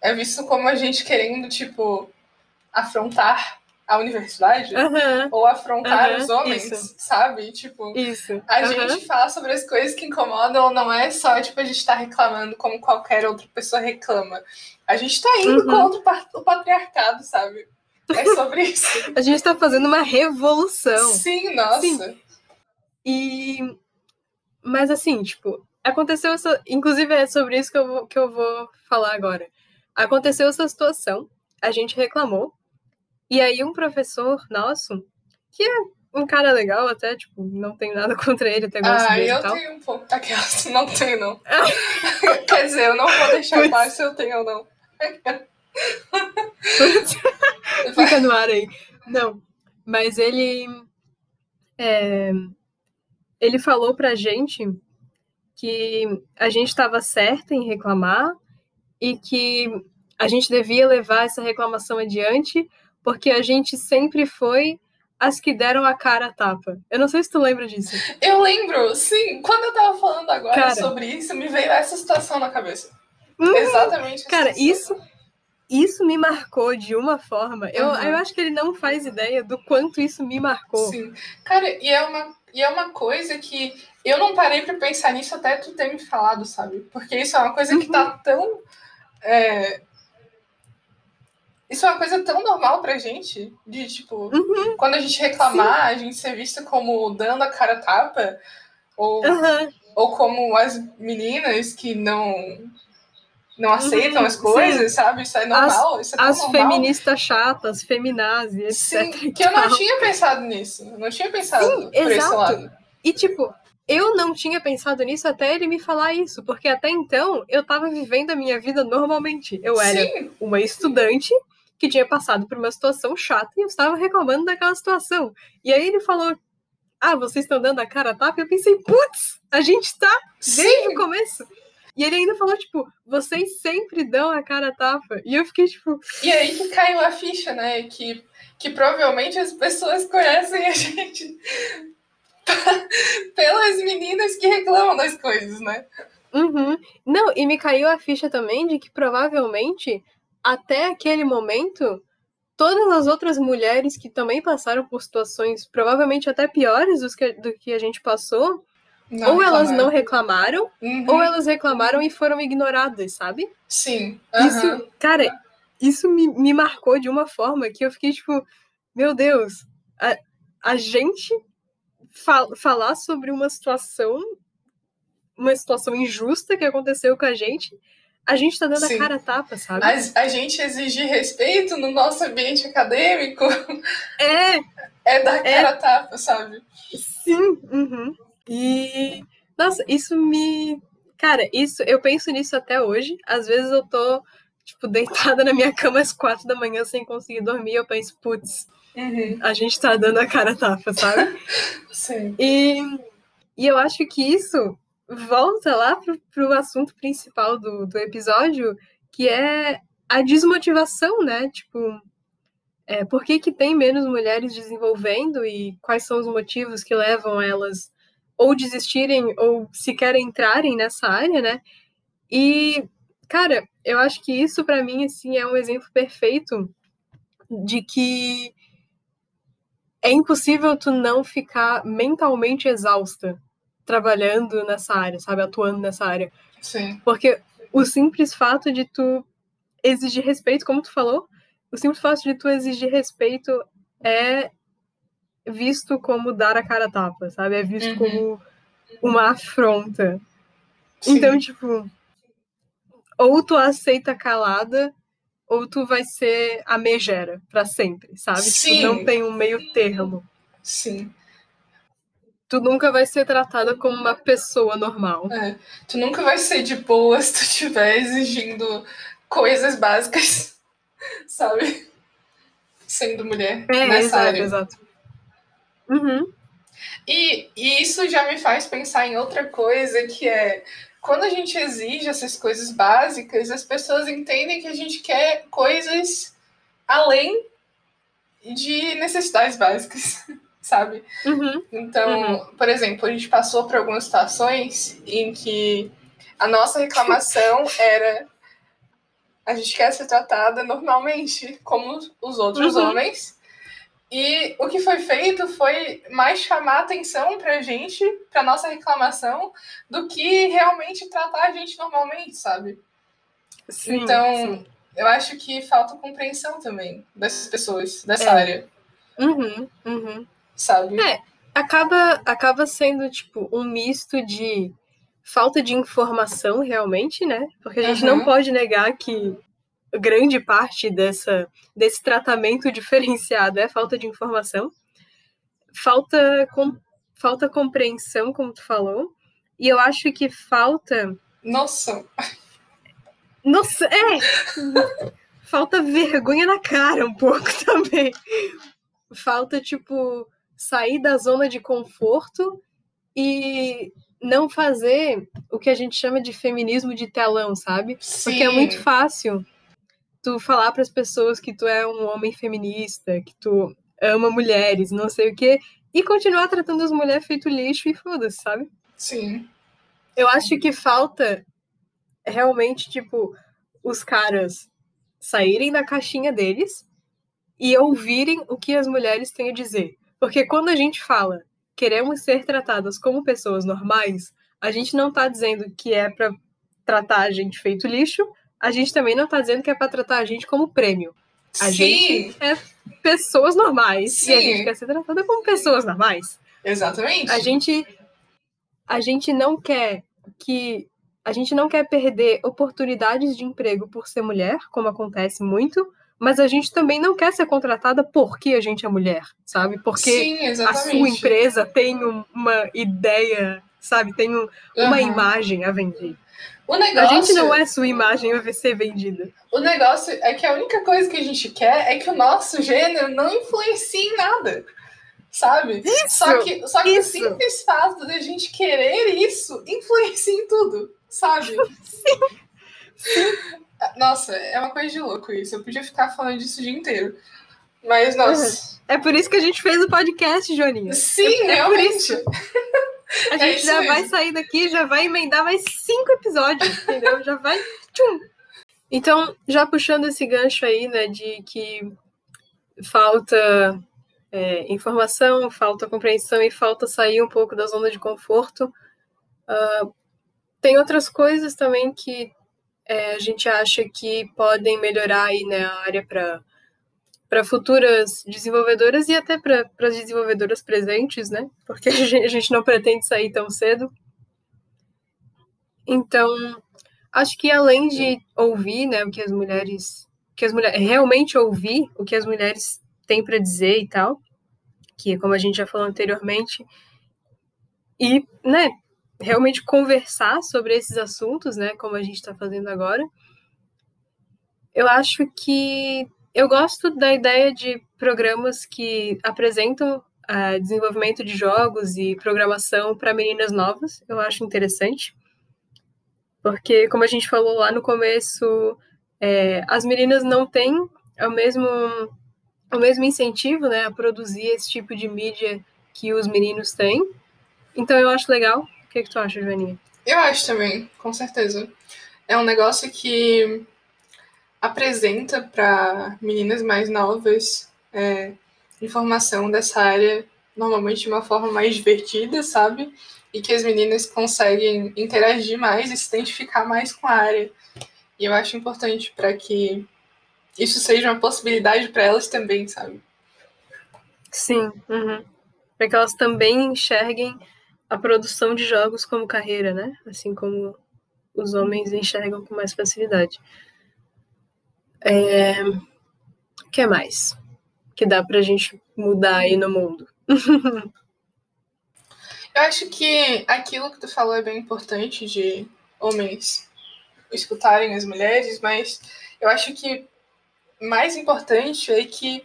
é visto como a gente querendo, tipo, afrontar a universidade uhum. ou afrontar uhum. os homens, Isso. sabe? Tipo, Isso. a uhum. gente falar sobre as coisas que incomodam não é só, tipo, a gente tá reclamando como qualquer outra pessoa reclama. A gente tá indo contra o patriarcado, sabe? É sobre isso. a gente tá fazendo uma revolução. Sim, nossa. Sim. E mas assim, tipo, aconteceu essa. Inclusive, é sobre isso que eu vou, que eu vou falar agora. Aconteceu essa situação, a gente reclamou, e aí um professor nosso, que é um cara legal até, tipo, não tenho nada contra ele, até gosto ah, dele eu tal. tenho um pouco daquela, não tenho não. Quer dizer, eu não vou deixar claro se eu tenho ou não. Fica no ar aí. Não, mas ele... É, ele falou pra gente que a gente estava certa em reclamar e que a gente devia levar essa reclamação adiante porque a gente sempre foi as que deram a cara a tapa. Eu não sei se tu lembra disso. Eu lembro, sim. Quando eu tava falando agora cara, sobre isso, me veio essa situação na cabeça. Hum, Exatamente. Cara, isso isso me marcou de uma forma. Eu, uhum. eu acho que ele não faz ideia do quanto isso me marcou. Sim. Cara, e é uma e é uma coisa que eu não parei para pensar nisso até tu ter me falado, sabe? Porque isso é uma coisa que tá uhum. tão. É... Isso é uma coisa tão normal pra gente, de tipo, uhum. quando a gente reclamar, Sim. a gente ser vista como dando a cara tapa, ou, uhum. ou como as meninas que não não aceitam as coisas, sim. sabe? Isso é normal. As, isso é as normal. feministas chatas, feminazes, Sim, etc. que eu não tinha pensado nisso. Não tinha pensado sim, por exato. esse lado. E tipo, eu não tinha pensado nisso até ele me falar isso, porque até então eu tava vivendo a minha vida normalmente. Eu era sim. uma estudante que tinha passado por uma situação chata e eu estava reclamando daquela situação. E aí ele falou: Ah, vocês estão dando a cara a tapa? Eu pensei, putz, a gente tá desde o começo. E ele ainda falou, tipo, vocês sempre dão a cara a tapa. E eu fiquei, tipo. E aí que caiu a ficha, né? Que, que provavelmente as pessoas conhecem a gente pelas meninas que reclamam das coisas, né? Uhum. Não, e me caiu a ficha também de que provavelmente, até aquele momento, todas as outras mulheres que também passaram por situações provavelmente até piores do que, do que a gente passou, não ou elas não reclamaram, uhum. ou elas reclamaram e foram ignoradas, sabe? Sim. Uhum. Isso, cara, isso me, me marcou de uma forma que eu fiquei tipo, meu Deus, a, a gente fal, falar sobre uma situação, uma situação injusta que aconteceu com a gente, a gente tá dando Sim. a cara a tapa, sabe? Mas a gente exige respeito no nosso ambiente acadêmico. É. É dar cara a tapa, sabe? Sim. Uhum. E, nossa, isso me. Cara, isso, eu penso nisso até hoje. Às vezes eu tô, tipo, deitada na minha cama às quatro da manhã sem conseguir dormir. Eu penso, putz, uhum. a gente tá dando a cara tapa, sabe? Sim. E, e eu acho que isso volta lá pro, pro assunto principal do, do episódio, que é a desmotivação, né? Tipo, é, por que, que tem menos mulheres desenvolvendo e quais são os motivos que levam elas ou desistirem ou sequer entrarem nessa área, né? E, cara, eu acho que isso para mim assim é um exemplo perfeito de que é impossível tu não ficar mentalmente exausta trabalhando nessa área, sabe, atuando nessa área. Sim. Porque o simples fato de tu exigir respeito, como tu falou, o simples fato de tu exigir respeito é visto como dar a cara a tapa, sabe? É visto uhum. como uma afronta. Sim. Então, tipo, ou tu aceita calada, ou tu vai ser a megera para sempre, sabe? Sim. Tipo, não tem um meio termo. Sim. Tu nunca vai ser tratada como uma pessoa normal. É. Tu nunca vai ser de boa se tu estiver exigindo coisas básicas, sabe? Sendo mulher é, nessa exato, área. Exato. Uhum. E, e isso já me faz pensar em outra coisa que é quando a gente exige essas coisas básicas, as pessoas entendem que a gente quer coisas além de necessidades básicas, sabe? Uhum. Então, uhum. por exemplo, a gente passou por algumas situações em que a nossa reclamação era a gente quer ser tratada normalmente, como os outros uhum. homens. E o que foi feito foi mais chamar atenção para a gente, para nossa reclamação, do que realmente tratar a gente normalmente, sabe? Sim, então, sim. eu acho que falta compreensão também dessas pessoas, dessa é. área. Uhum, uhum. Sabe? É, acaba, acaba sendo, tipo, um misto de falta de informação, realmente, né? Porque a gente Uhum. não pode negar que grande parte dessa, desse tratamento diferenciado é falta de informação, falta, com, falta compreensão, como tu falou, e eu acho que falta. Nossa! Nossa, é! falta vergonha na cara um pouco também. Falta, tipo, sair da zona de conforto e não fazer o que a gente chama de feminismo de telão, sabe? Sim. Porque é muito fácil tu falar para as pessoas que tu é um homem feminista, que tu ama mulheres, não sei o quê, e continuar tratando as mulheres feito lixo e foda-se, sabe? Sim. Eu acho que falta realmente, tipo, os caras saírem da caixinha deles e ouvirem o que as mulheres têm a dizer. Porque quando a gente fala queremos ser tratadas como pessoas normais, a gente não tá dizendo que é para tratar a gente feito lixo, a gente também não tá dizendo que é para tratar a gente como prêmio. A Sim. gente é pessoas normais Sim. e a gente quer ser tratada como pessoas normais. Exatamente. A gente a gente não quer que a gente não quer perder oportunidades de emprego por ser mulher, como acontece muito, mas a gente também não quer ser contratada porque a gente é mulher, sabe? Porque Sim, a sua empresa tem um- uma ideia, sabe? Tem um- uma Uhum. imagem a vender. O A negócio, gente não é sua imagem a ser vendida. o negócio é que a única coisa que a gente quer é que o nosso gênero não influencie em nada. Sabe? só que, só que o isso. simples fato de a gente querer isso influencia em tudo, sabe? Nossa, é uma coisa de louco isso. Eu podia ficar falando disso o dia inteiro. Mas, nossa. É por isso que a gente fez o podcast, Joaninha. Sim, é por realmente. isso. A É gente isso já mesmo. vai sair daqui, já vai emendar mais cinco episódios, entendeu? Já vai. Tchum. Então, já puxando esse gancho aí, né, de que falta é, informação, falta compreensão e falta sair um pouco da zona de conforto. ah, tem outras coisas também que é, a gente acha que podem melhorar aí, né, a área para para futuras desenvolvedoras e até para as desenvolvedoras presentes, né? Porque a gente, a gente não pretende sair tão cedo. Então, acho que além de ouvir, né, o que as mulheres, que as mulheres realmente ouvir o que as mulheres têm para dizer e tal, que como a gente já falou anteriormente, e, né, realmente conversar sobre esses assuntos, né, como a gente está fazendo agora. Eu acho que eu gosto da ideia de programas que apresentam ah, desenvolvimento de jogos e programação para meninas novas. Eu acho interessante. Porque, como a gente falou lá no começo, é, as meninas não têm o mesmo, o mesmo incentivo né, a produzir esse tipo de mídia que os meninos têm. então eu acho legal. O que, que tu acha, Joaninha? Eu acho também, com certeza. É um negócio que apresenta para meninas mais novas é, informação dessa área, normalmente de uma forma mais divertida, sabe? E que as meninas conseguem interagir mais e se identificar mais com a área. E eu acho importante para que isso seja uma possibilidade para elas também, sabe? Sim, uhum. para que elas também enxerguem a produção de jogos como carreira, né? Assim como os homens enxergam com mais facilidade. É... O que mais que dá pra gente mudar aí no mundo? Eu acho que aquilo que tu falou é bem importante de homens escutarem as mulheres, mas eu acho que mais importante é que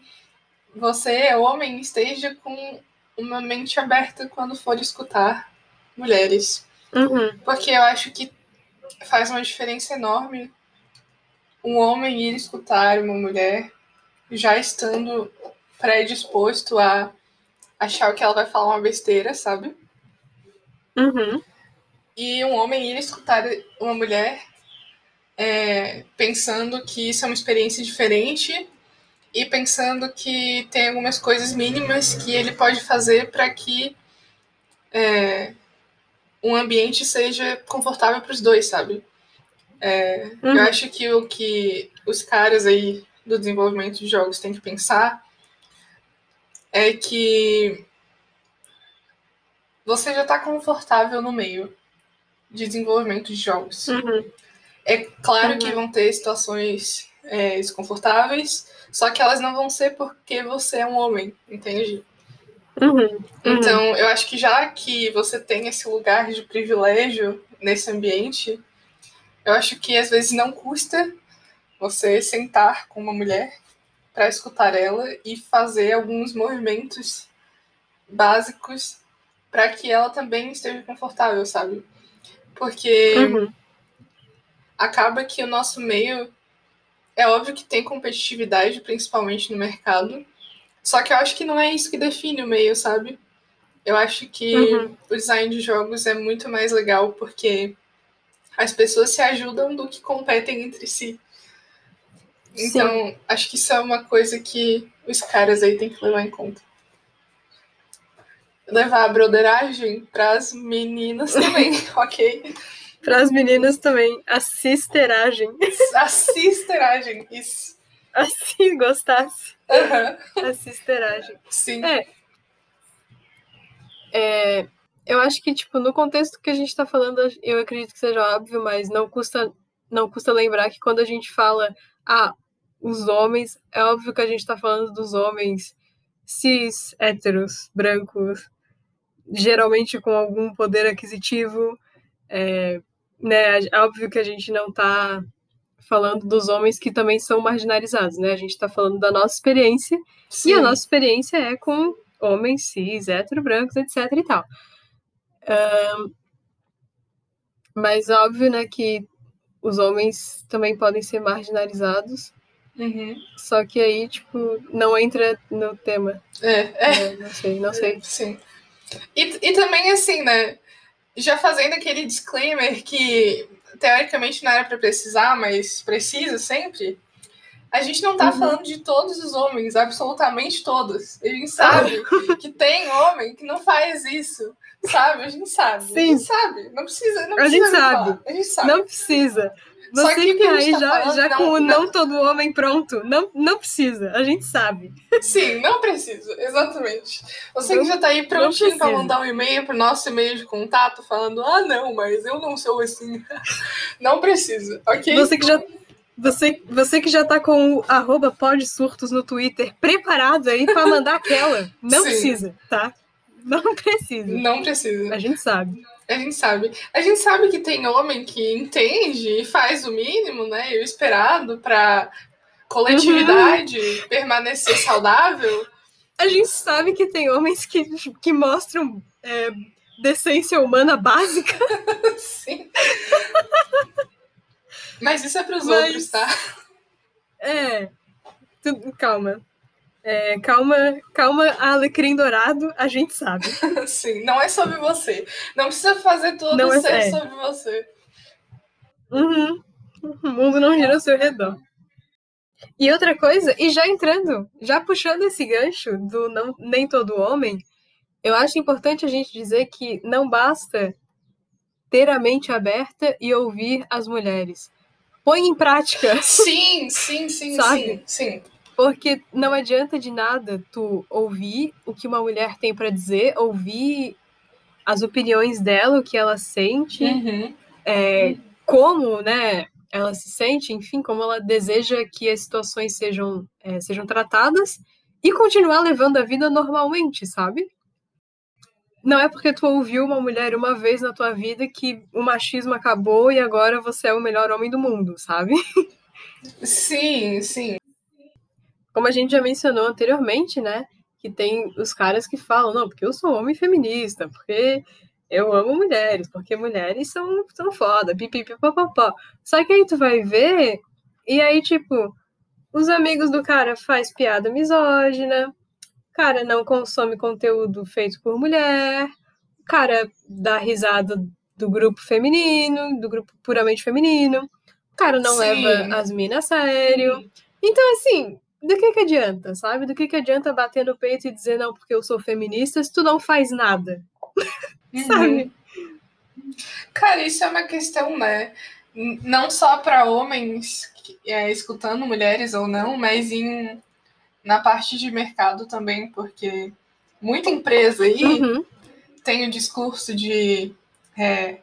você, homem, esteja com uma mente aberta quando for escutar mulheres. Uhum. Porque eu acho que faz uma diferença enorme um homem ir escutar uma mulher já estando predisposto a achar que ela vai falar uma besteira, sabe? Uhum. E um homem ir escutar uma mulher é, pensando que isso é uma experiência diferente e pensando que tem algumas coisas mínimas que ele pode fazer para que é, um ambiente seja confortável para os dois, sabe? É, uhum. Eu acho que o que os caras aí do desenvolvimento de jogos têm que pensar é que você já está confortável no meio de desenvolvimento de jogos. Uhum. É claro uhum. que vão ter situações é, desconfortáveis, só que elas não vão ser porque você é um homem, entende? Uhum. uhum. Então, eu acho que já que você tem esse lugar de privilégio nesse ambiente, eu acho que às vezes não custa você sentar com uma mulher para escutar ela e fazer alguns movimentos básicos para que ela também esteja confortável, sabe? Porque uhum. acaba que o nosso meio é óbvio que tem competitividade, principalmente no mercado, só que eu acho que não é isso que define o meio, sabe? Eu acho que uhum. o design de jogos é muito mais legal porque as pessoas se ajudam do que competem entre si. Então, Sim. acho que isso é uma coisa que os caras aí têm que levar em conta. Levar a broderagem para as meninas também, ok? Para as meninas também. A sisteragem. A sisteragem, isso. Assim, gostasse. Uhum. A sisteragem. Sim. É. é eu acho que, tipo, no contexto que a gente tá falando, eu acredito que seja óbvio, mas não custa, não custa lembrar que quando a gente fala, ah, os homens, é óbvio que a gente tá falando dos homens cis, héteros, brancos, geralmente com algum poder aquisitivo, é, né, é óbvio que a gente não tá falando dos homens que também são marginalizados, né, a gente tá falando da nossa experiência, Sim. e a nossa experiência é com homens cis, hétero, brancos, etc e tal mas óbvio, né, que os homens também podem ser marginalizados. Uhum. Só que aí, tipo, não entra no tema. É, é. é não sei, não sei. Sim. E, e também, assim, né, já fazendo aquele disclaimer que teoricamente não era para precisar, mas precisa sempre. A gente não tá uhum. falando de todos os homens, absolutamente todos. A gente sabe que tem homem que não faz isso. Sabe? A gente sabe. Sim. A gente sabe. Não precisa. Não a, gente sabe. a gente sabe. Não precisa. Você que, que aí tá já, já não, com o não, não, todo homem pronto, não, não precisa, a gente sabe. Sim, não precisa, exatamente. Você não, que já tá aí prontinho para mandar um e-mail pro nosso e-mail de contato falando, ah, não, mas eu não sou assim. não precisa, ok? Você que já. Você, você que já tá com o arroba podsurtos no Twitter preparado aí para mandar aquela. Não Sim. precisa, tá? Não precisa. Não precisa. A gente sabe. A gente sabe. A gente sabe que tem homem que entende e faz o mínimo, né? E o esperado para coletividade uhum. permanecer saudável. A gente sabe que tem homens que, que mostram é, decência humana básica. Sim. Mas isso é para os outros, tá? É. Tu, calma. É, calma, calma, Alecrim Dourado, a gente sabe. Sim, não é sobre você. Não precisa fazer tudo não é, ser é. sobre você. Uhum. O mundo não gira ao seu redor. E outra coisa, e já entrando, já puxando esse gancho do não, nem todo homem, eu acho importante a gente dizer que não basta ter a mente aberta e ouvir as mulheres. Põe em prática. Sim, sim, sim, sabe? sim, sim. Porque não adianta de nada tu ouvir o que uma mulher tem para dizer, ouvir as opiniões dela, o que ela sente, uhum. É, como, né, ela se sente, enfim, como ela deseja que as situações sejam, é, sejam tratadas e continuar levando a vida normalmente, sabe? Não é porque tu ouviu uma mulher uma vez na tua vida que o machismo acabou e agora você é o melhor homem do mundo, sabe? Sim, sim. Como a gente já mencionou anteriormente, né? Que tem os caras que falam, não, porque eu sou homem feminista, porque eu amo mulheres, porque mulheres são, são foda, pipipipopopó. Só que aí tu vai ver, e aí, tipo, os amigos do cara faz piada misógina, cara não consome conteúdo feito por mulher, o cara dá risada do grupo feminino, do grupo puramente feminino, o cara não Sim. leva as minas a sério. Então, assim, do que que adianta, sabe? Do que que adianta bater no peito e dizer, não, porque eu sou feminista, se tu não faz nada? Uhum. sabe? Cara, isso é uma questão, né? Não só para homens é, escutando mulheres ou não, mas em na parte de mercado também, porque muita empresa aí uhum. tem o discurso de é,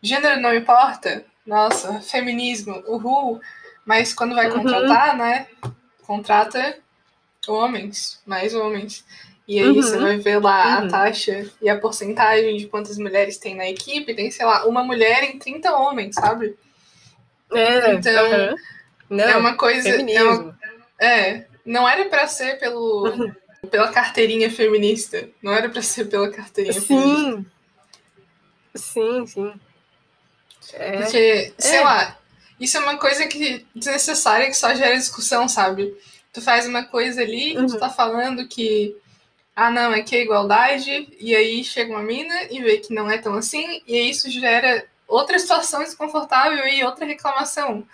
gênero não importa, nossa, feminismo, uhul, mas quando vai uhum. contratar, né, contrata homens, mais homens. E aí uhum. você vai ver lá a uhum. taxa e a porcentagem de quantas mulheres tem na equipe, tem, sei lá, uma mulher em 30 homens, sabe? É, então, Não, é uma coisa. É, uma, é, não era para ser pelo pela carteirinha feminista. Não era para ser pela carteirinha sim. feminista. Sim, sim. É. Porque, sei é. lá, isso é uma coisa que desnecessária que só gera discussão, sabe? Tu faz uma coisa ali, uhum. tu tá falando que ah, não, é que é igualdade, e aí chega uma mina e vê que não é tão assim, e aí isso gera outra situação desconfortável e outra reclamação,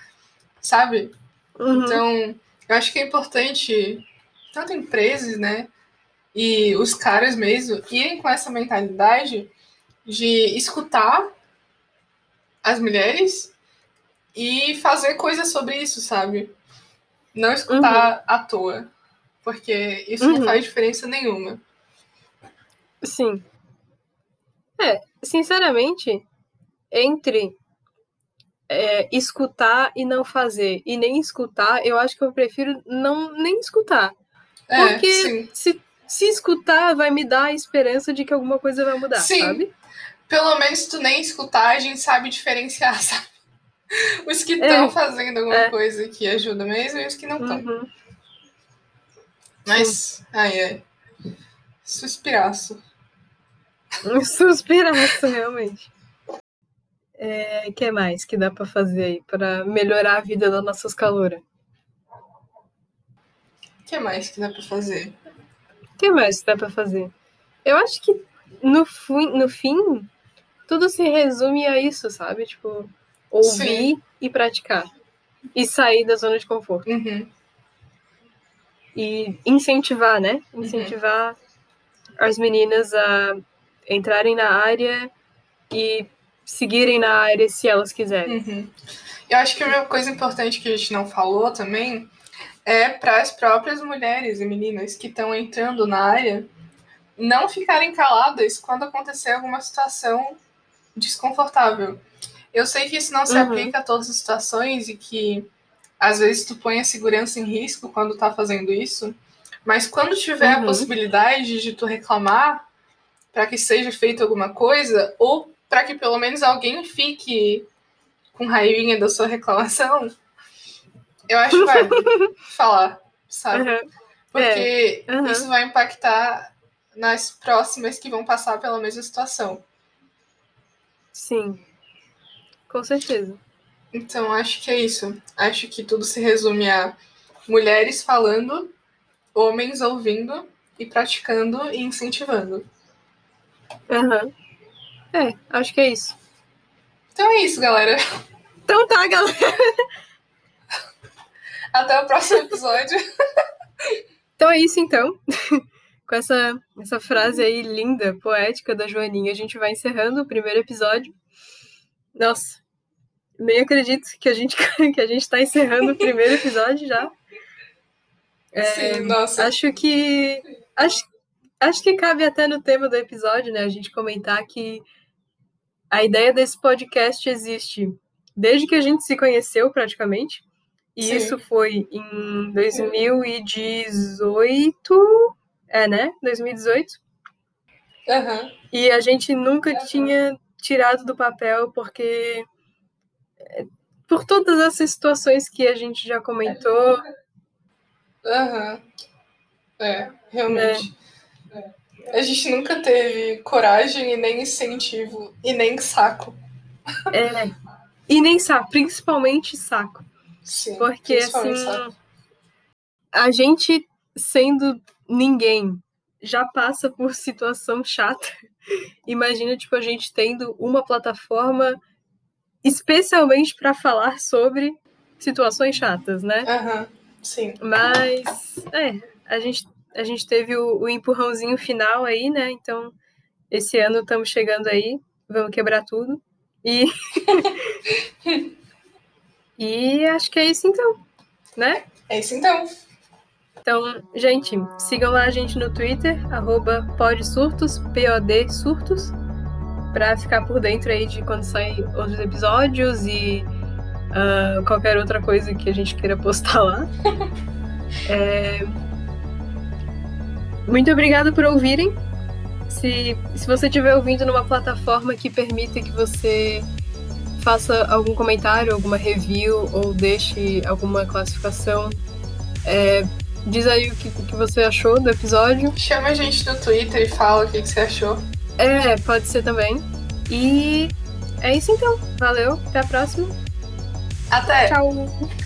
sabe? Uhum. Então, eu acho que é importante, tanto empresas, né, e os caras mesmo, irem com essa mentalidade de escutar as mulheres e fazer coisas sobre isso, sabe? Não escutar uhum. à toa, porque isso uhum. não faz diferença nenhuma. Sim. É, sinceramente, entre é, escutar e não fazer, e nem escutar, eu acho que eu prefiro não nem escutar. É, porque se, se escutar vai me dar a esperança de que alguma coisa vai mudar, sim. sabe? Pelo menos tu nem escutar, a gente sabe diferenciar, sabe? Os que estão fazendo alguma é. coisa que ajuda mesmo e os que não estão. Uhum. Mas, ai, ai. Suspiraço. Suspiraço, realmente é, que mais que dá para fazer aí para melhorar a vida das nossas caloras? O que mais que dá para fazer? O que mais que dá para fazer? Eu acho que no, fim, no fim tudo se resume a isso, sabe? Tipo, ouvir Sim. e praticar. E sair da zona de conforto. Uhum. E incentivar, né? Uhum. Incentivar uhum. as meninas a entrarem na área e seguirem na área se elas quiserem. Uhum. Eu acho que uma coisa importante que a gente não falou também é para as próprias mulheres e meninas que estão entrando na área não ficarem caladas quando acontecer alguma situação desconfortável. Eu sei que isso não se uhum. aplica a todas as situações e que às vezes tu põe a segurança em risco quando tá fazendo isso, mas quando tiver uhum. a possibilidade de tu reclamar para que seja feito alguma coisa ou para que pelo menos alguém fique com raivinha da sua reclamação, eu acho que vai falar, sabe? Uhum. Porque é. uhum. isso vai impactar nas próximas que vão passar pela mesma situação. Sim, com certeza. Então, acho que é isso. Acho que tudo se resume a mulheres falando, homens ouvindo e praticando e incentivando. Uhum. É, acho que é isso. Então é isso, galera. Então tá, galera. Até o próximo episódio. então é isso, então. Com essa, essa frase aí linda, poética da Joaninha, a gente vai encerrando o primeiro episódio. Nossa, nem acredito que a gente que a gente está encerrando o primeiro episódio já. É, Sim, nossa. Acho que acho, acho que cabe até no tema do episódio, né? A gente comentar que a ideia desse podcast existe desde que a gente se conheceu praticamente. E Sim. isso foi em 2018, é, né? 2018. Uhum. E a gente nunca uhum. tinha tirado do papel porque por todas essas situações que a gente já comentou. Aham. Uhum. É, realmente. É. A gente nunca teve coragem e nem incentivo e nem saco. É. E nem saco, principalmente saco. Sim, Porque assim, saco. a gente sendo ninguém já passa por situação chata. Imagina tipo a gente tendo uma plataforma especialmente para falar sobre situações chatas, né? Aham, sim. Mas, é, a gente, a gente teve o, o empurrãozinho final aí, né? Então, esse ano estamos chegando aí, vamos quebrar tudo. E. e acho que é isso então, né? É isso então. Então, gente, sigam lá a gente no Twitter, arroba podsurtos, P-O-D surtos para ficar por dentro aí de quando saem outros episódios e uh, qualquer outra coisa que a gente queira postar lá. é... Muito obrigada por ouvirem. Se, se você estiver ouvindo numa plataforma que permita que você faça algum comentário, alguma review ou deixe alguma classificação, é, diz aí o que, o que você achou do episódio. Chama a gente no Twitter e fala o que, que você achou. É, pode ser também. E é isso então. Valeu, até a próxima. Até. Tchau.